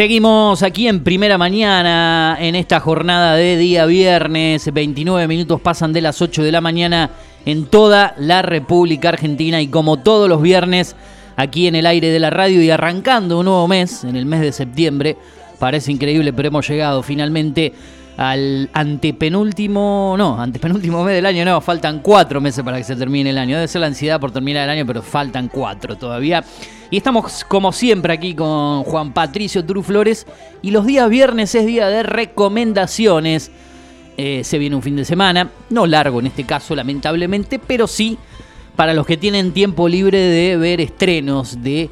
Seguimos aquí en primera mañana en esta jornada de día viernes. 29 minutos pasan de las 8 de la mañana en toda la República Argentina y como todos los viernes aquí en el aire de la radio y arrancando un nuevo mes, en el mes de septiembre. Parece increíble, pero hemos llegado finalmente al antepenúltimo, no, antepenúltimo mes del año, no, faltan cuatro meses para que se termine el año. Debe ser la ansiedad por terminar el año, pero faltan cuatro todavía. Y estamos como siempre aquí con Juan Patricio Truflores y los días viernes es día de recomendaciones. Eh, se viene un fin de semana, no largo en este caso lamentablemente, pero sí para los que tienen tiempo libre de ver estrenos, de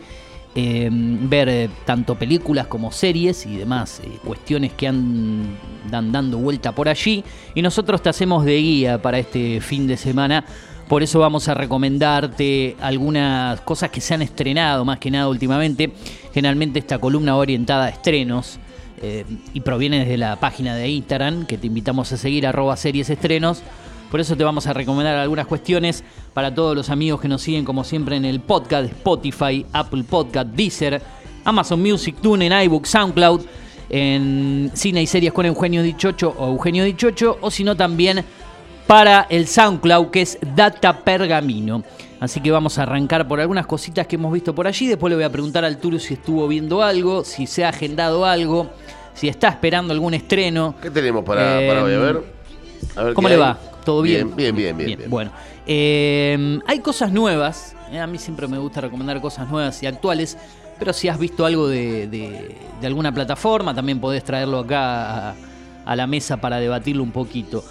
eh, ver eh, tanto películas como series y demás cuestiones que andan dando vuelta por allí. Y nosotros te hacemos de guía para este fin de semana por eso vamos a recomendarte algunas cosas que se han estrenado más que nada últimamente. Generalmente esta columna va orientada a estrenos eh, y proviene desde la página de Instagram que te invitamos a seguir arroba series estrenos. Por eso te vamos a recomendar algunas cuestiones para todos los amigos que nos siguen como siempre en el podcast Spotify, Apple Podcast, Deezer, Amazon Music, TuneIn, iBook, SoundCloud, en Cine y Series con Eugenio Dichocho o Eugenio Dichocho, o si no también para el SoundCloud, que es Data Pergamino. Así que vamos a arrancar por algunas cositas que hemos visto por allí. Después le voy a preguntar al Turu si estuvo viendo algo, si se ha agendado algo, si está esperando algún estreno. ¿Qué tenemos para, para hoy? A ver. ¿Cómo le va? ¿Todo bien? Bien, bien, bien. bien, Bueno, eh, hay cosas nuevas. Eh, a mí siempre me gusta recomendar cosas nuevas y actuales. Pero si has visto algo de, alguna plataforma, también podés traerlo acá a la mesa para debatirlo un poquito.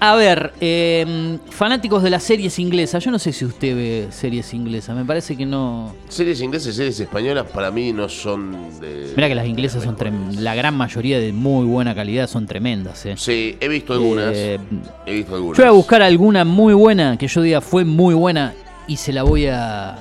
A ver, em, fanáticos de las series inglesas. Yo no sé si usted ve series inglesas. Me parece que no. Series inglesas y series españolas para mí no son de. Mira que las inglesas son la gran mayoría de muy buena calidad son tremendas. ¿eh? Sí, he visto algunas. Eh, he visto algunas. Yo voy a buscar alguna muy buena que yo diga fue muy buena y se la voy a,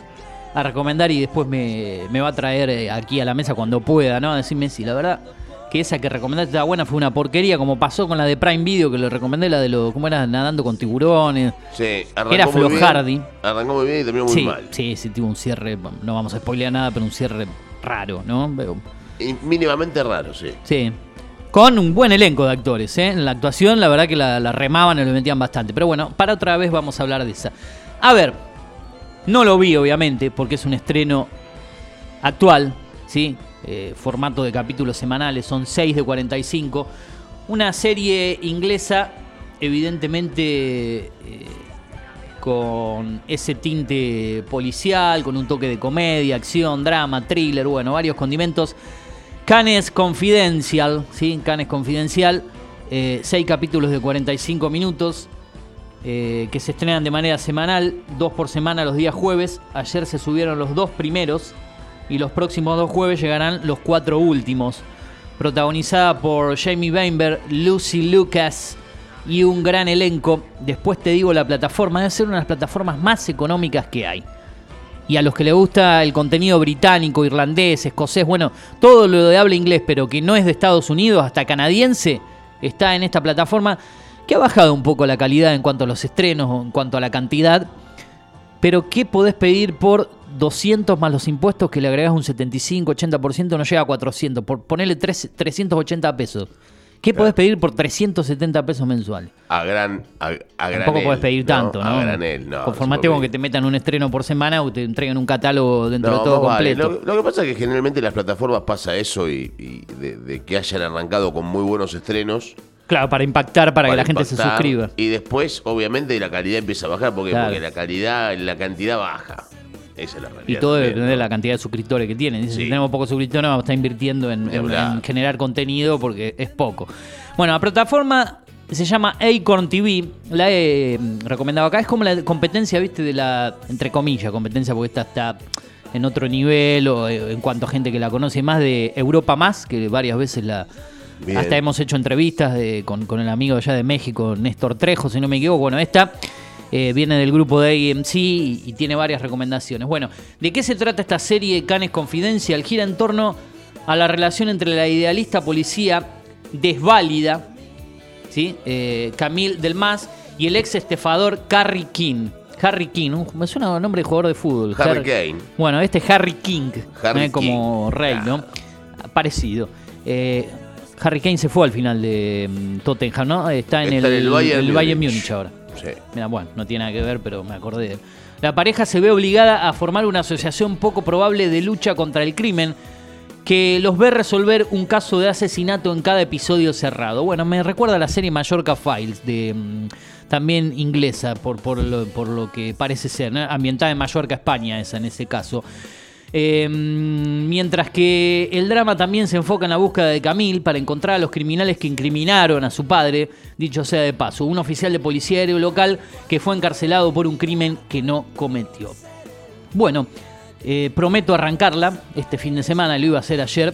a recomendar y después me, me va a traer eh, aquí a la mesa cuando pueda, ¿no? A decirme si la verdad que esa que recomendaste estaba buena fue una porquería, como pasó con la de Prime Video, que le recomendé, la de lo, ¿cómo era? Nadando con tiburones. Sí, arrancó Era flojardi. Arrancó muy bien y terminó muy mal. Sí, sí, tuvo un cierre, no vamos a spoilear nada, pero un cierre raro, ¿no? mínimamente raro, sí. Sí. Con un buen elenco de actores, ¿eh? En la actuación, la verdad que la, la remaban y lo metían bastante. Pero bueno, para otra vez vamos a hablar de esa. A ver, no lo vi, obviamente, porque es un estreno actual, ¿sí? Eh, formato de capítulos semanales, son 6 de 45. Una serie inglesa, evidentemente eh, con ese tinte policial, con un toque de comedia, acción, drama, thriller, bueno, varios condimentos. Canes Confidential, ¿sí? Canes Confidencial, 6 eh, capítulos de 45 minutos. que se estrenan de manera semanal, dos por semana los días jueves. Ayer se subieron los dos primeros, y los próximos dos jueves llegarán los cuatro últimos. Protagonizada por Jamie Weinberg, Lucy Lucas y un gran elenco. Después te digo la plataforma, debe ser una de las plataformas más económicas que hay. Y a los que les gusta el contenido británico, irlandés, escocés, bueno, todo lo de habla inglés, pero que no es de Estados Unidos, hasta canadiense, está en esta plataforma, que ha bajado un poco la calidad en cuanto a los estrenos, en cuanto a la cantidad. Pero ¿qué podés pedir por 200 más los impuestos que le agregas un 75, 80%, no llega a 400. Por ponerle 380 pesos. ¿Qué podés pedir por 370 pesos mensuales? A gran. A, a Tampoco podés pedir tanto, ¿no? A granel, no. Conformate con que te metan un estreno por semana o te entreguen un catálogo dentro de todo completo. Lo, que pasa es que generalmente las plataformas pasa eso y, de, que hayan arrancado con muy buenos estrenos. Claro, para impactar, para, que la gente se suscriba. Y después, obviamente, la calidad empieza a bajar porque, porque la calidad, la cantidad baja. Y todo depende de la cantidad de suscriptores que tienen. si tenemos pocos suscriptores, vamos a estar invirtiendo en, generar contenido porque es poco. Bueno, la plataforma se llama Acorn TV. La he mm, recomendado acá. Es como la competencia, viste, de la, entre comillas, competencia porque esta está en otro nivel o eh, en cuanto a gente que la conoce más de Europa Más, que varias veces la... Hasta hemos hecho entrevistas con, con el amigo allá de México, Néstor Trejo, si no me equivoco. Bueno, esta eh, viene del grupo de AMC y, tiene varias recomendaciones. Bueno, ¿de qué se trata esta serie Canes Confidencial? Gira en torno a la relación entre la idealista policía desválida, ¿sí? Eh, Camille Delmas, y el ex estefador Harry King. Harry King, me suena un nombre de jugador de fútbol. Harry, Kane. Bueno, este Harry King, Harry como rey, ¿no? parecido. Eh, Harry Kane se fue al final de mm, Tottenham, ¿no? Está en Está el, el Bayern el. Múnich ahora. Bueno, no tiene nada que ver, pero me acordé. La pareja se ve obligada a formar una asociación poco probable de lucha contra el crimen que los ve resolver un caso de asesinato en cada episodio cerrado. Bueno, me recuerda a la serie Mallorca Files, de mm, también inglesa, por, por, lo, por lo que parece ser, ambientada en Mallorca, España, esa en ese caso. Eh, mientras que el drama también se enfoca en la búsqueda de Camille para encontrar a los criminales que incriminaron a su padre, dicho sea de paso, un oficial de policía aéreo local que fue encarcelado por un crimen que no cometió. Bueno, eh, prometo arrancarla. Este fin de semana, lo iba a hacer ayer,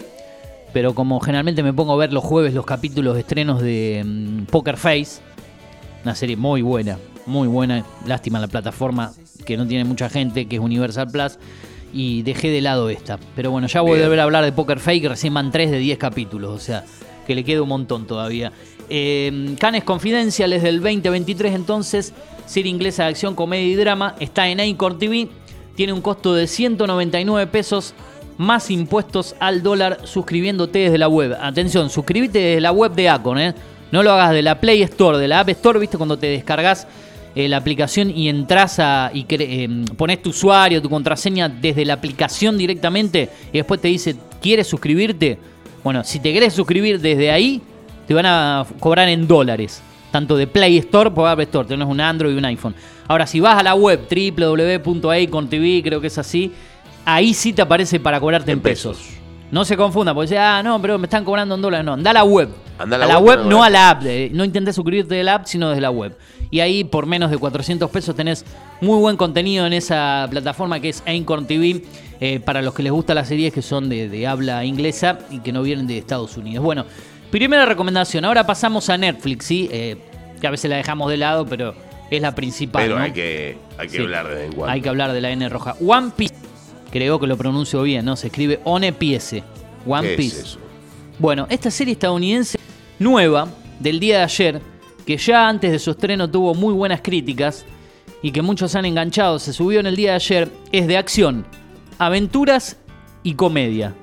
pero como generalmente me pongo a ver los jueves los capítulos de estrenos de mm, Poker Face, una serie muy buena, muy buena, lástima la plataforma que no tiene mucha gente, que es Universal Plus, y dejé de lado esta. Pero bueno, ya voy a volver a hablar de Poker que recién van 3 de 10 capítulos, o sea, que le queda un montón todavía. Eh, Canes Confidencial es del 2023 entonces, serie inglesa de acción, comedia y drama, está en Acorn TV, tiene un costo de 199 pesos más impuestos al dólar suscribiéndote desde la web. Atención, suscríbete desde la web de Acon, ¿eh? No lo hagas de la Play Store, de la App Store, ¿viste? Cuando te descargas eh, la aplicación y entras a, y eh, pones tu usuario, tu contraseña desde la aplicación directamente y después te dice, ¿quieres suscribirte? Bueno, si te querés suscribir desde ahí, te van a cobrar en dólares. Tanto de Play Store por App Store, tenés un Android y un iPhone. Ahora, si vas a la web www.acontv, creo que es así, ahí sí te aparece para cobrarte en, En pesos. pesos. No se confunda, porque dice, ah, no, pero me están cobrando en dólares. No, anda a la web. Anda a la, web, no a la app. No intentes suscribirte de la app, sino desde la web. Y ahí, por menos de 400 pesos, tenés muy buen contenido en esa plataforma que es Anchor TV. eh, para los que les gustan las series que son de, de habla inglesa y que no vienen de Estados Unidos. Bueno, primera recomendación. Ahora pasamos a Netflix, ¿sí? Eh, que a veces la dejamos de lado, pero es la principal. Pero ¿no? hay que, hay que Sí. hablar de cuando. Hay que hablar de la N roja. One Piece. Creo que lo pronuncio bien, ¿no? Se escribe One Piece. One ¿Qué Piece. es eso? Bueno, esta serie estadounidense nueva del día de ayer, que ya antes de su estreno tuvo muy buenas críticas y que muchos han enganchado, se subió en el día de ayer, es de acción, aventuras y comedia.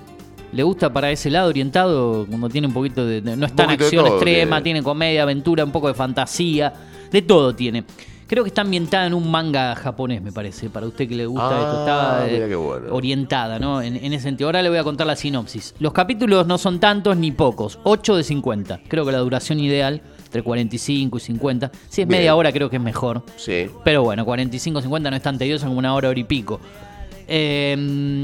¿Le gusta para ese lado orientado? Cuando tiene un poquito de. no es tan acción todo extrema, tiene comedia, aventura, un poco de fantasía, de todo tiene. Creo que está ambientada en un manga japonés, me parece, para usted que le gusta Ah, esto. Está eh, mira qué bueno. orientada, ¿no? En, en ese sentido. Ahora le voy a contar la sinopsis. Los capítulos no son tantos ni pocos, 8 de 50. Creo que la duración ideal, entre 45 y 50. Si es Bien. media hora, creo que es mejor. Sí. Pero bueno, 45, 50 no es tan tedioso como una hora, hora y pico. Eh,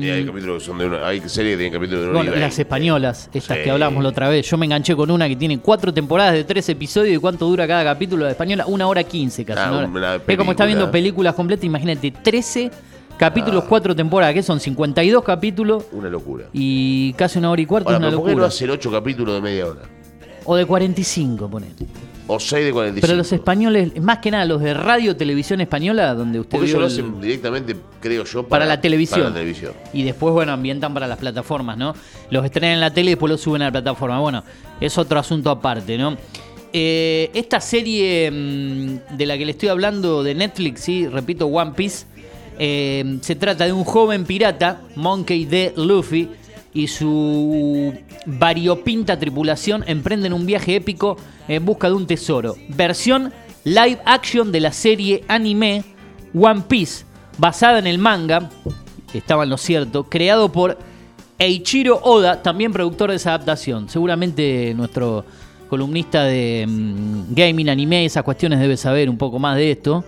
Y hay capítulos que son de una. Hay series que tienen capítulos de una bueno, las españolas, estas Sí. que hablamos la otra vez. Yo me enganché con una que tiene cuatro temporadas de tres episodios y cuánto dura cada capítulo de española. Una hora quince casi. Ah, una hora. una es como está viendo películas completas, imagínate, 13 capítulos, Ah. cuatro temporadas, que son 52 capítulos Una locura. y casi una hora y cuarto, Ahora, es una pero ¿por qué no locura. hacer 8 capítulos de media hora? O de 45, ponen. O 6 de 45. Pero los españoles, más que nada los de radio televisión española, donde usted Porque ellos lo el- hacen directamente, creo yo, para, la televisión. Para la televisión. Y después, bueno, ambientan para las plataformas, ¿no? Los estrenan en la tele y después los suben a la plataforma. Bueno, es otro asunto aparte, ¿no? Eh, esta serie mm, de la que le estoy hablando de Netflix, sí, repito, One Piece, eh, se trata de un joven pirata, Monkey D. Luffy, y su variopinta tripulación emprenden un viaje épico en busca de un tesoro. Versión live action de la serie anime One Piece, basada en el manga, estaba en lo cierto, creado por Eiichiro Oda, también productor de esa adaptación. Seguramente nuestro columnista de mm, gaming, anime, esas cuestiones debe saber un poco más de esto,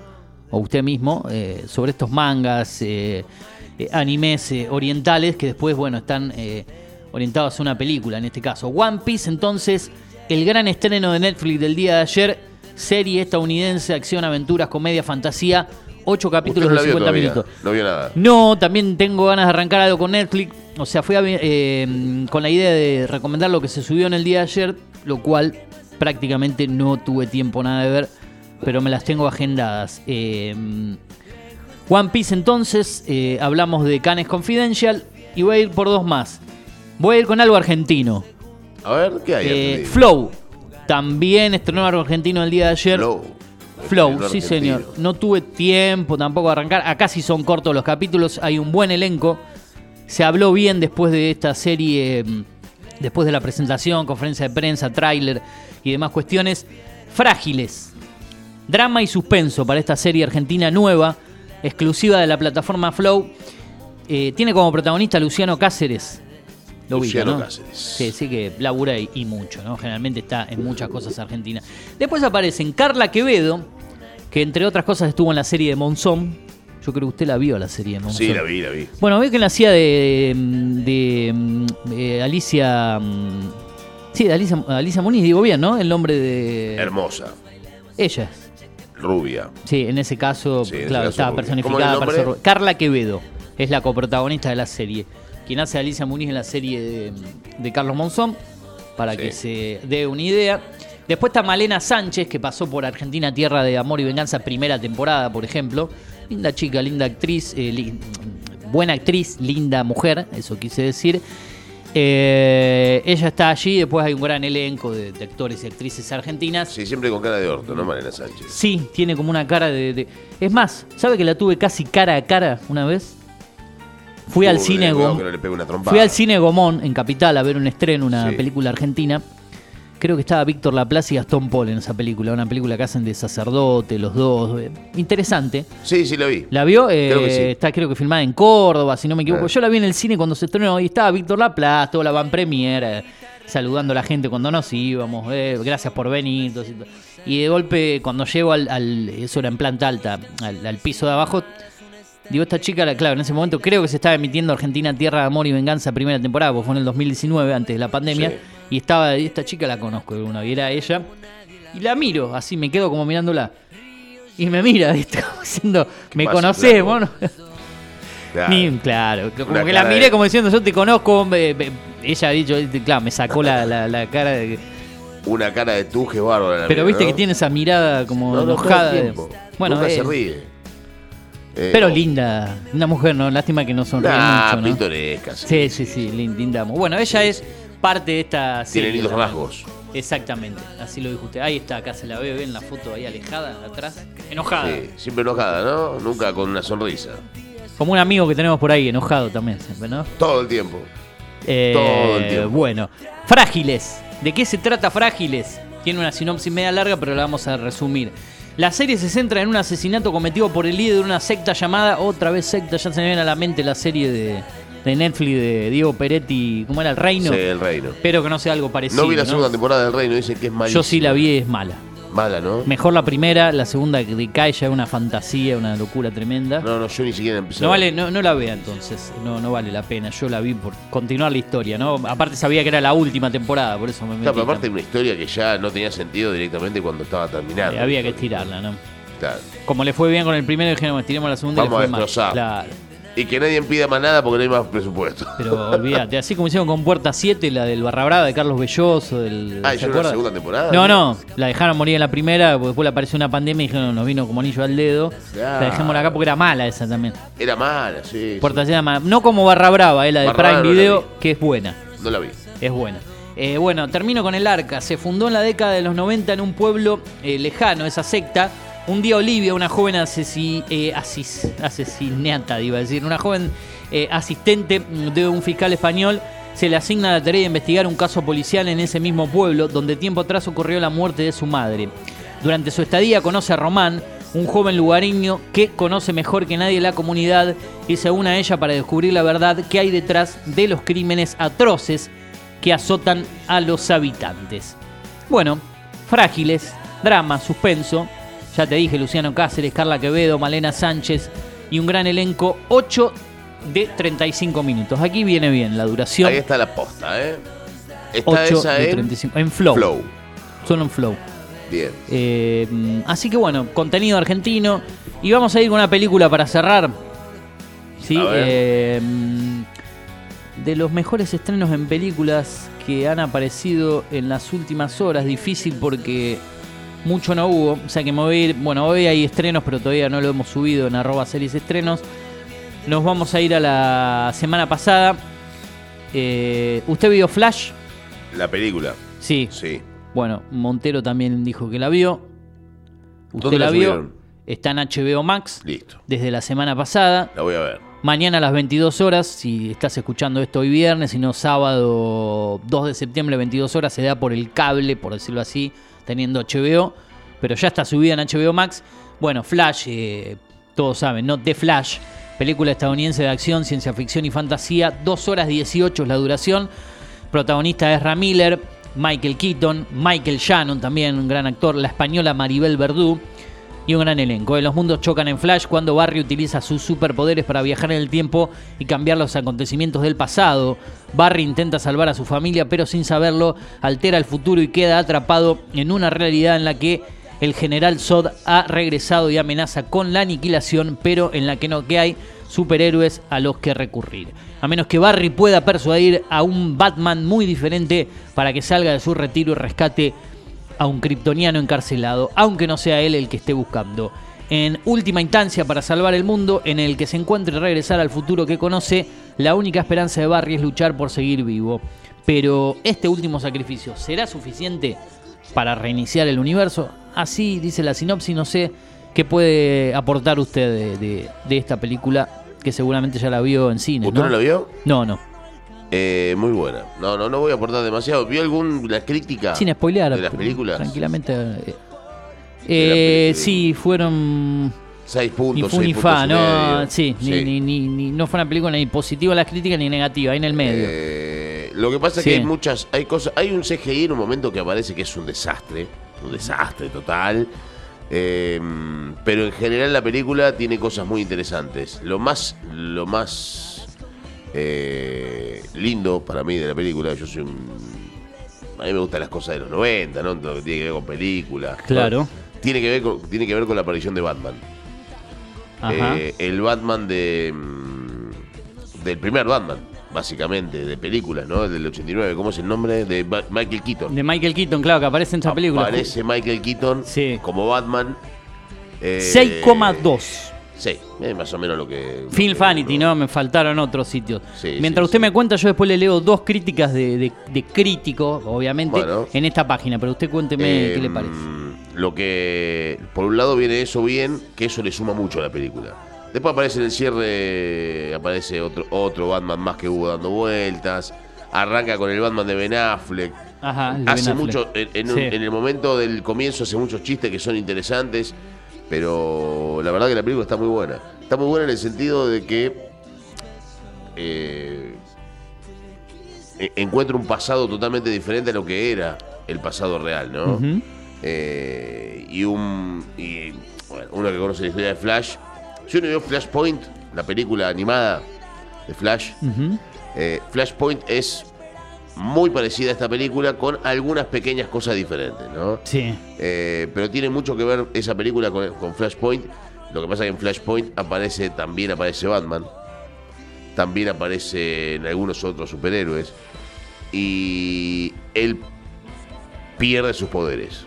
o usted mismo, eh, sobre estos mangas, eh, eh, animes eh, orientales que después, bueno, están eh, orientados a una película, en este caso. One Piece, entonces, el gran estreno de Netflix del día de ayer, serie estadounidense, acción, aventuras, comedia, fantasía, ocho capítulos Usted no de la vio 50 todavía, minutos. No vio nada. No, también tengo ganas de arrancar algo con Netflix. O sea, fui a eh, con la idea de recomendar lo que se subió en el día de ayer, lo cual prácticamente no tuve tiempo nada de ver, pero me las tengo agendadas. Eh, One Piece entonces, eh, hablamos de Canes Confidential y voy a ir por dos más. Voy a ir con algo argentino. A ver, ¿qué hay? Eh? Flow, también estrenó algo argentino el día de ayer. Flow. Flow, sí argentino. señor. No tuve tiempo tampoco de arrancar. Acá sí son cortos los capítulos, hay un buen elenco. Se habló bien después de esta serie mm, después de la presentación, conferencia de prensa, tráiler y demás cuestiones, Frágiles. Drama y suspenso para esta serie argentina nueva, exclusiva de la plataforma Flow. Eh, tiene como protagonista Luciano Cáceres. Lo ubica, Luciano ¿no? Cáceres. Sí, sí que labura y, y mucho, ¿no? Generalmente está en muchas cosas argentinas. Después aparecen Carla Quevedo, que entre otras cosas estuvo en la serie de Monzón. Yo creo que usted la vio la serie de Monzón. Sí, la vi, la vi. Bueno, veo que la hacía de, de, mm, eh, Alicia. mm, Sí, de Alicia, Alicia Muniz, digo bien, ¿no? El nombre de. Hermosa, Ella. Rubia. Sí, en ese caso, Sí, en ese claro, caso, estaba rubia. personificada ¿Cómo es el para ser nombre? ru- Carla Quevedo es la coprotagonista de la serie. Quien hace a Alicia Muniz en la serie de, de Carlos Monzón, para Sí. que se dé una idea. Después está Malena Sánchez, que pasó por Argentina Tierra de Amor y Venganza, primera temporada, por ejemplo. Linda chica, linda actriz, eh, li- buena actriz, linda mujer, eso quise decir. Eh, ella está allí, después hay un gran elenco de, de actores y actrices argentinas. Sí, siempre con cara de orto, ¿no, Malena Sánchez? Sí, tiene como una cara de, de- Es más, ¿sabe que la tuve casi cara a cara una vez? Fui al cine Gom- no. Fui al cine Gomón en Capital a ver un estreno, una Sí. película argentina. Creo que estaba Víctor Laplace y Gastón Paul en esa película, una película que hacen de sacerdote, los dos. eh, Interesante. Sí, sí, la vi. ¿La vio? Eh, Creo que sí. Está creo que filmada en Córdoba, si no me equivoco. Ah. Yo la vi en el cine cuando se estrenó y estaba Víctor Laplace, toda la van premier, eh, saludando a la gente cuando nos íbamos. eh, gracias por venir. todo eso. Y de golpe, cuando llego al, al- eso era en planta alta, al, al piso de abajo, digo, esta chica, la, claro, en ese momento creo que se estaba emitiendo Argentina Tierra de Amor y Venganza primera temporada, porque fue en el 2019, antes de la pandemia. Sí. Y estaba, y esta chica la conozco de alguna, y era ella. Y la miro, así me quedo como mirándola. Y me mira, ¿viste? Como diciendo, me pasa, conocemos, flaco? ¿no? Claro. Ni, claro, como Una que la miré de- como diciendo, yo te conozco. eh, eh, ella ha dicho, eh, claro, me sacó la, la- la cara de. Una cara de tuje bárbara. Pero viste ¿no? que tiene esa mirada como No, no, enojada. de- bueno, Nunca eh, se ríe. Eh, pero linda. Una mujer, ¿no? Lástima que no sonríe Nah, mucho, ¿no? pintoresca. Sí, sí, sí, lin- linda. Bueno, ella es parte de esta Tiene serie lindos también. rasgos. Exactamente, así lo dijo usted. Ahí está, acá se la ve, ve en la foto ahí alejada, atrás. Enojada. Sí, siempre enojada, ¿no? Nunca con una sonrisa. Como un amigo que tenemos por ahí, enojado también siempre, ¿no? Todo el tiempo. Eh, Todo el tiempo. Bueno, Frágiles. ¿De qué se trata Frágiles? Tiene una sinopsis media larga, pero la vamos a resumir. La serie se centra en un asesinato cometido por el líder de una secta llamada, otra vez secta, ya se me viene a la mente la serie de, de Netflix de Diego Peretti, ¿cómo era? El Reino. Sí, el reino. Espero que no sea algo parecido. No vi la ¿no? segunda temporada del reino, dicen que es malísima. Yo sí la vi, es mala. Mala, ¿no? Mejor la primera, la segunda que decae ya es una fantasía, una locura tremenda. No, no, yo ni siquiera empecé. No a vale, no, no la vea entonces, no, no vale la pena. Yo la vi por continuar la historia, ¿no? Aparte sabía que era la última temporada, por eso me metí. Pero aparte una historia que ya no tenía sentido directamente cuando estaba terminando. Eh, había que estirarla, ¿no? Claro. Como le fue bien con el primero, dijeron, estiremos la segunda y Vamos le a fue mal. destrozar. Claro, Y que nadie pida más nada porque no hay más presupuesto. pero olvídate. Así como hicieron con Puerta 7, la del Barra Brava de Carlos Belloso. Del, Ah, ¿se ¿hicieron acuerda? segunda temporada? No, no, la dejaron morir en la primera, porque después le apareció una pandemia y dijeron, nos vino como anillo al dedo. Claro. La dejémosla acá porque era mala esa también. Era mala, sí. Puerta 7 era mala. No como Barra Brava, eh, la de Barra Prime no la Video, vi. que es buena. No la vi. Es buena. Eh, bueno, termino con el arca. Se fundó en la década de los 90 en un pueblo eh, lejano, esa secta. Un día Olivia, una joven asesi- eh, asesinata, iba a decir, una joven eh, asistente de un fiscal español, se le asigna la tarea de investigar un caso policial en ese mismo pueblo, donde tiempo atrás ocurrió la muerte de su madre. Durante su estadía conoce a Román, un joven lugareño que conoce mejor que nadie la comunidad y se une a ella para descubrir la verdad que hay detrás de los crímenes atroces que azotan a los habitantes. Bueno, frágiles, drama, suspenso. Ya te dije, Luciano Cáceres, Carla Quevedo, Malena Sánchez y un gran elenco, 8 de 35 minutos. Aquí viene bien la duración. Ahí está la posta, ¿eh? Está 8 esa de en 35. En Flow. Flow. Solo en Flow. Bien. Eh, así que bueno, contenido argentino. Y vamos a ir con una película para cerrar. ¿Sí? Eh, de los mejores estrenos en películas que han aparecido en las últimas horas. Difícil porque mucho no hubo. O sea que me voy a ir. Bueno, hoy hay estrenos, pero todavía no lo hemos subido en arroba series estrenos. Nos vamos a ir a la semana pasada. Eh, ¿Usted vio Flash? La película. Sí. Sí. Bueno, Montero también dijo que la vio. Usted ¿Dónde la la vio. Está en HBO Max Listo. desde la semana pasada. La voy a ver. Mañana a las 22 horas, si estás escuchando esto hoy viernes, si no sábado 2 de septiembre, 22 horas, se da por el cable, por decirlo así, teniendo HBO, pero ya está subida en HBO Max. Bueno, Flash, eh, todos saben, ¿no? The Flash, película estadounidense de acción, ciencia ficción y fantasía, 2 horas 18 es la duración. Protagonista es Miller, Michael Keaton, Michael Shannon, también un gran actor, la española Maribel Verdú y un gran elenco. Los mundos chocan en Flash cuando Barry utiliza sus superpoderes para viajar en el tiempo y cambiar los acontecimientos del pasado. Barry intenta salvar a su familia, pero sin saberlo, altera el futuro y queda atrapado en una realidad en la que el general Zod ha regresado y amenaza con la aniquilación, pero en la que no que hay superhéroes a los que recurrir. A menos que Barry pueda persuadir a un Batman muy diferente para que salga de su retiro y rescate a un kryptoniano encarcelado, aunque no sea él el que esté buscando. En última instancia, para salvar el mundo en el que se encuentre y regresar al futuro que conoce, la única esperanza de Barry es luchar por seguir vivo. Pero este último sacrificio, ¿será suficiente para reiniciar el universo? Así dice la sinopsis, no sé qué puede aportar usted de, esta película que seguramente ya la vio en cine. ¿Usted no, la vio? No, no. Eh, muy buena. No, no, no voy a aportar demasiado. ¿Vio alguna crítica? Sin spoilear. De las películas. Tranquilamente. Eh, sí, fueron. Seis puntos. Ni fu fa, ¿no? Sí, Ni, ni, no fue una película ni positiva las críticas ni negativa, ahí en el medio. Eh, lo que pasa es que hay muchas. Hay cosas. Hay un CGI en un momento que aparece que es un desastre. Un desastre total. pero en general la película tiene cosas muy interesantes. Lo más. Lo más eh, lindo para mí de la película. Yo soy un. A mí me gustan las cosas de los 90, ¿no? Todo lo que tiene que ver con películas. Claro. Tiene, que ver con, tiene que ver con la aparición de Batman. Eh, el Batman de. Mm, del primer Batman, básicamente, de películas, ¿no? El del 89. ¿Cómo es el nombre? De Michael Keaton. De Michael Keaton, claro, que aparece en esa película. Aparece Michael Keaton como Batman. 6,2. Sí, es más o menos lo que. Film Fanity, ¿no? Me faltaron otros sitios. Mientras usted me cuenta, yo después le leo dos críticas de, de, crítico, obviamente, en esta página, pero usted cuénteme qué le em, parece. Lo que. Por un lado viene eso bien, que eso le suma mucho a la película. Después aparece en el cierre, aparece otro, otro Batman más que hubo dando vueltas. Arranca con el Batman de Ben Affleck. Ajá, hace mucho, en, en el momento del comienzo hace muchos chistes que son interesantes. Pero la verdad que la película está muy buena. Está muy buena en el sentido de que eh, e-, encuentra un pasado totalmente diferente a lo que era el pasado real, ¿no? Eh, y un. Y, bueno, uno que conoce la historia de Flash. Si uno vio Flashpoint, la película animada de Flash, eh, Flashpoint es muy parecida a esta película con algunas pequeñas cosas diferentes, ¿no? Sí. Eh, pero tiene mucho que ver esa película con, Flashpoint. Lo que pasa es que en Flashpoint aparece, también aparece Batman. También aparecen algunos otros superhéroes. Y él pierde sus poderes.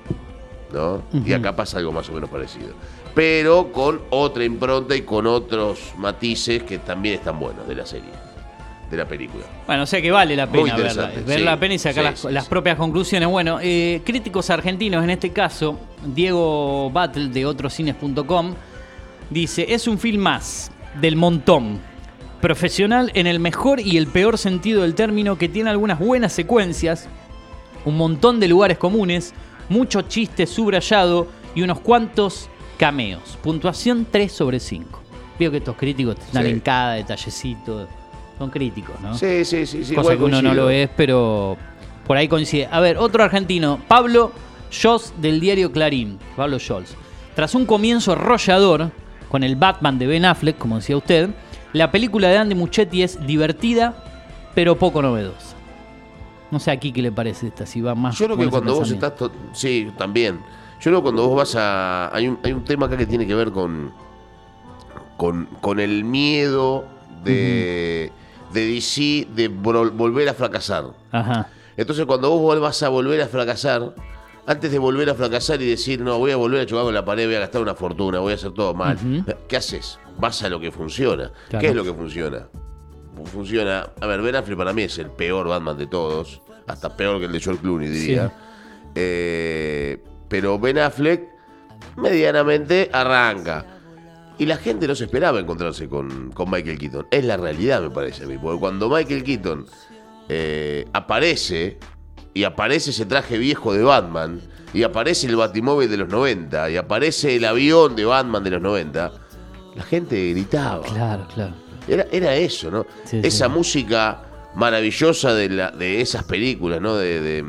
¿no? Y acá pasa algo más o menos parecido. Pero con otra impronta y con otros matices que también están buenos de la serie de la película. Bueno, o sea que vale la pena verla, ver la pena y sacar las, propias conclusiones. Bueno, eh, críticos argentinos, en este caso, Diego Battle de otrocines.com, dice, es un film más del montón. Profesional en el mejor y el peor sentido del término, que tiene algunas buenas secuencias, un montón de lugares comunes, mucho chiste subrayado y unos cuantos cameos. Puntuación 3 sobre 5. Veo que estos críticos están en cada detallecito son críticos, ¿no? Sí, sí, sí. sí Cosa que uno no lo es, pero por ahí coincide. A ver, otro argentino, Pablo Scholz del diario Clarín. Pablo Scholz. Tras un comienzo arrollador con el Batman de Ben Affleck, como decía usted, la película de Andy Muchetti es divertida, pero poco novedosa. No sé aquí qué le parece esta, si va más. Yo creo que cuando vos estás. Sí, también. Yo creo que cuando vos vas a. Hay un, hay un tema acá que tiene que ver con. con, con el miedo de de DC de volver a fracasar. Ajá. Entonces cuando vos vuelvas a volver a fracasar, antes de volver a fracasar y decir, no, voy a volver a chocar con la pared, voy a gastar una fortuna, voy a hacer todo mal, ¿qué haces? Vas a lo que funciona. ¿Qué es lo que funciona? Funciona, a ver, Ben Affleck para mí es el peor Batman de todos, hasta peor que el de George Clooney, diría. Eh, pero Ben Affleck medianamente arranca Y la gente no se esperaba encontrarse con, Michael Keaton. Es la realidad, me parece a mí. Porque cuando Michael Keaton eh, aparece, y aparece ese traje viejo de Batman, y aparece el Batimóvil de los 90, y aparece el avión de Batman de los 90, la gente gritaba. Claro, claro. Era, era eso, ¿no? Esa música maravillosa de, la, de esas películas, ¿no? De, de,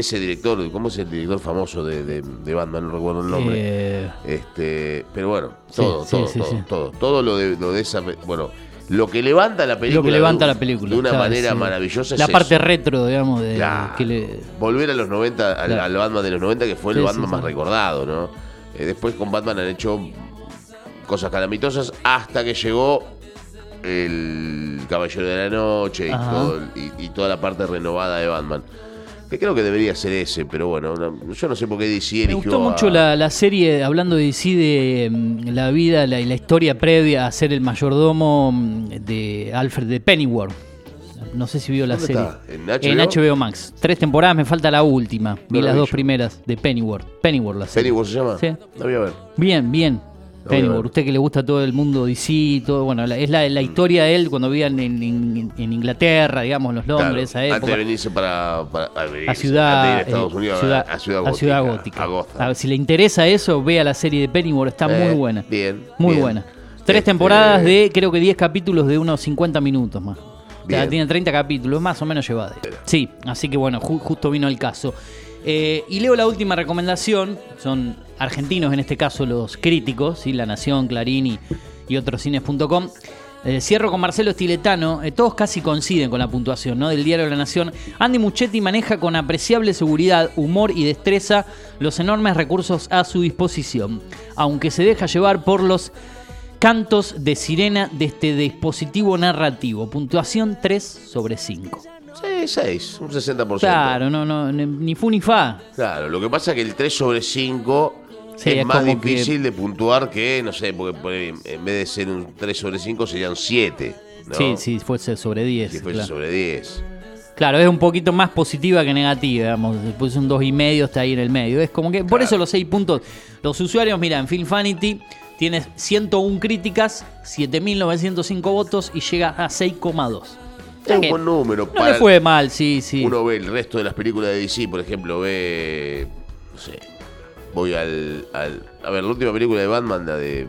ese director, ¿cómo es el director famoso de, de Batman? No recuerdo el nombre. Eh, este, pero bueno, todo, todo, todo, todo, todo, lo de, lo de esa, bueno, lo que levanta la película. Lo que levanta la película. De una manera maravillosa. La parte retro, digamos, de volver a los 90, al, Batman de los 90, que fue el Batman más recordado, ¿no? Eh, después con Batman han hecho cosas calamitosas hasta que llegó el Caballero de la Noche y, toda la parte renovada de Batman. Que creo que debería ser ese, pero bueno, yo no sé por qué DC eligió. Me gustó mucho la, serie, hablando de DC, de mm, la vida la, la historia previa a ser el mayordomo mm, de Alfred de Pennyworth. No sé si vio la serie. ¿En HBO? Max. Tres temporadas, me falta la última. Vi las dos primeras de Pennyworth. Pennyworth la serie. ¿Pennyworth se llama? Sí. La voy a ver. Bien, bien. Pennyworth, usted que le gusta todo el mundo DC, todo, bueno, es la, la, historia de él cuando vivían en, en, Inglaterra, digamos, los Londres, esa época. Antes de venirse para, a, ciudad, Estados Unidos, a, ciudad, Gótica. si le interesa eso, vea la serie de Pennyworth, está muy eh, buena. Bien. Muy buena. Tres este, temporadas de, creo que 10 capítulos de unos 50 minutos más. tiene 30 capítulos, más o menos llevada. Sí, así que bueno, justo vino el caso. Eh, y leo la última recomendación, son argentinos en este caso los críticos, La Nación, Clarín y, otros cines.com. Eh, cierro con Marcelo Estiletano, eh, todos casi coinciden con la puntuación ¿no? del diario La Nación. Andy Muchetti maneja con apreciable seguridad, humor y destreza los enormes recursos a su disposición, aunque se deja llevar por los cantos de sirena de este dispositivo narrativo. Puntuación 3 sobre 5. Sí, 6, un 60%. Claro, no, no, ni fu ni fa. Claro, lo que pasa es que el 3 sobre 5 es, más difícil de puntuar que, no sé, porque en vez de ser un 3 sobre 5 serían 7. Sí, si fuese sobre 10. Si fuese sobre 10. Claro, es un poquito más positiva que negativa, digamos. Después un 2,5 está ahí en el medio. Es como que, por eso los 6 puntos. Los usuarios, mira, en Filmfanity tienes 101 críticas, 7.905 votos y llega a 6,2. Es un buen número. No le fue mal, sí, sí. Uno ve el resto de las películas de DC, por ejemplo, ve. No sé. Voy al, A ver, la última película de Batman, la de.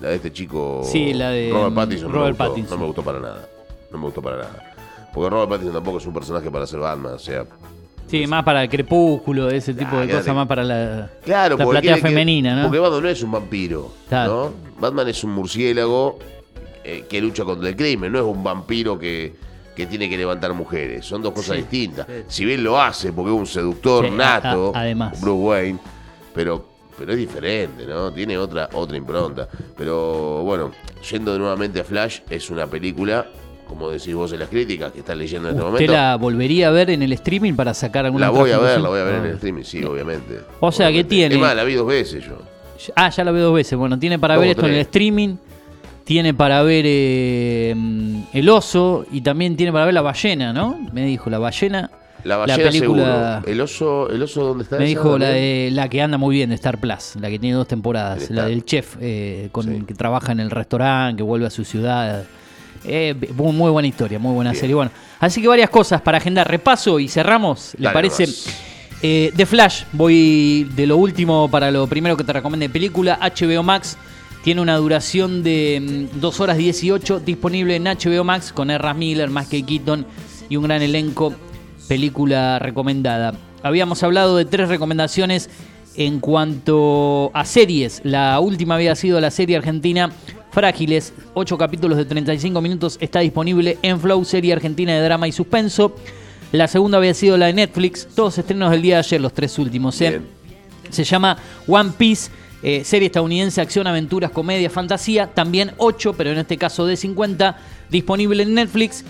La de este chico. Sí, la de. Robert Pattinson. Robert no, me Pattinson. no me gustó para nada. No me gustó para nada. Porque Robert Pattinson tampoco es un personaje para ser Batman, o sea. Sí, más para el crepúsculo, ese tipo de cosas, más para la, claro, la platea femenina, ¿no? Porque Batman no es un vampiro, ¿no? Batman es un murciélago eh, que lucha contra el crimen, no es un vampiro que, que tiene que levantar mujeres. Son dos cosas distintas. Si bien lo hace, porque es un seductor nato, además. Bruce Wayne, pero, pero es diferente, ¿no? Tiene otra, otra impronta. Pero bueno, yendo nuevamente a Flash, es una película como decís vos en las críticas que estás leyendo en este momento. ¿Usted la volvería a ver en el streaming para sacar alguna La voy a ver, la voy a ver en el ah. streaming, sí, obviamente. O sea, que tiene. Es más, la vi dos veces yo. Ah, ya la vi dos veces. Bueno, tiene para ver esto en el streaming tiene para ver eh, El Oso y también tiene para ver La Ballena, ¿no? Me dijo, La Ballena. La ballena la película, ¿El oso, ¿El oso dónde está? Me dijo la, la que anda muy bien de Star Plus, la que tiene dos temporadas, la del chef eh, con, que trabaja en el restaurante, que vuelve a su ciudad. Eh, muy, buena historia, muy buena serie. Bueno, así que varias cosas para agendar. Repaso y cerramos, ¿le parece? Eh, The Flash, voy de lo último para lo primero que te recomiende película, HBO Max. Tiene una duración de 2 mm, horas 18, disponible en HBO Max con Erra Miller, más que Keaton y un gran elenco. Película recomendada. Habíamos hablado de tres recomendaciones en cuanto a series. La última había sido la serie argentina Frágiles, 8 capítulos de 35 minutos, está disponible en Flow, serie argentina de drama y suspenso. La segunda había sido la de Netflix, todos estrenos del día de ayer, los tres últimos. ¿eh? Se llama One Piece eh, serie estadounidense, acción, aventuras, comedia, fantasía, también 8, pero en este caso de 50, disponible en Netflix.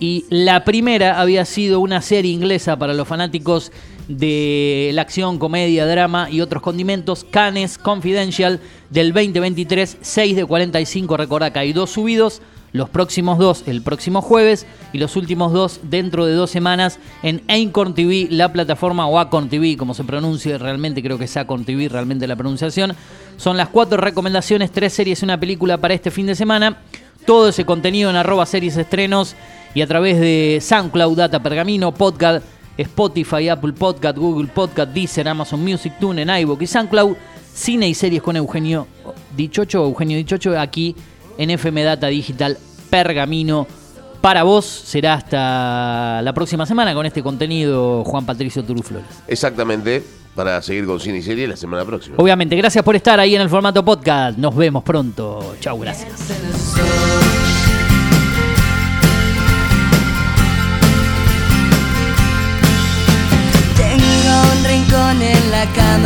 Y la primera había sido una serie inglesa para los fanáticos de la acción, comedia, drama y otros condimentos, Canes Confidential del 2023, 6 de 45, recordá que hay dos subidos, los próximos dos el próximo jueves y los últimos dos dentro de dos semanas en Acorn TV, la plataforma o Acorn TV, como se pronuncia realmente, creo que es Acorn TV realmente la pronunciación. Son las cuatro recomendaciones, tres series y una película para este fin de semana. Todo ese contenido en arroba series estrenos y a través de SoundCloud, Data Pergamino, Podcast, Spotify, Apple Podcast, Google Podcast, Deezer, Amazon Music, TuneIn, iVoox y SoundCloud. Cine y series con Eugenio Dichocho, Eugenio Dichocho, aquí en FM Data Digital Pergamino. Para vos será hasta la próxima semana con este contenido, Juan Patricio Turuflores. Exactamente, para seguir con cine y series la semana próxima. Obviamente, gracias por estar ahí en el formato podcast. Nos vemos pronto. Chau, gracias. Tengo un rincón en la cama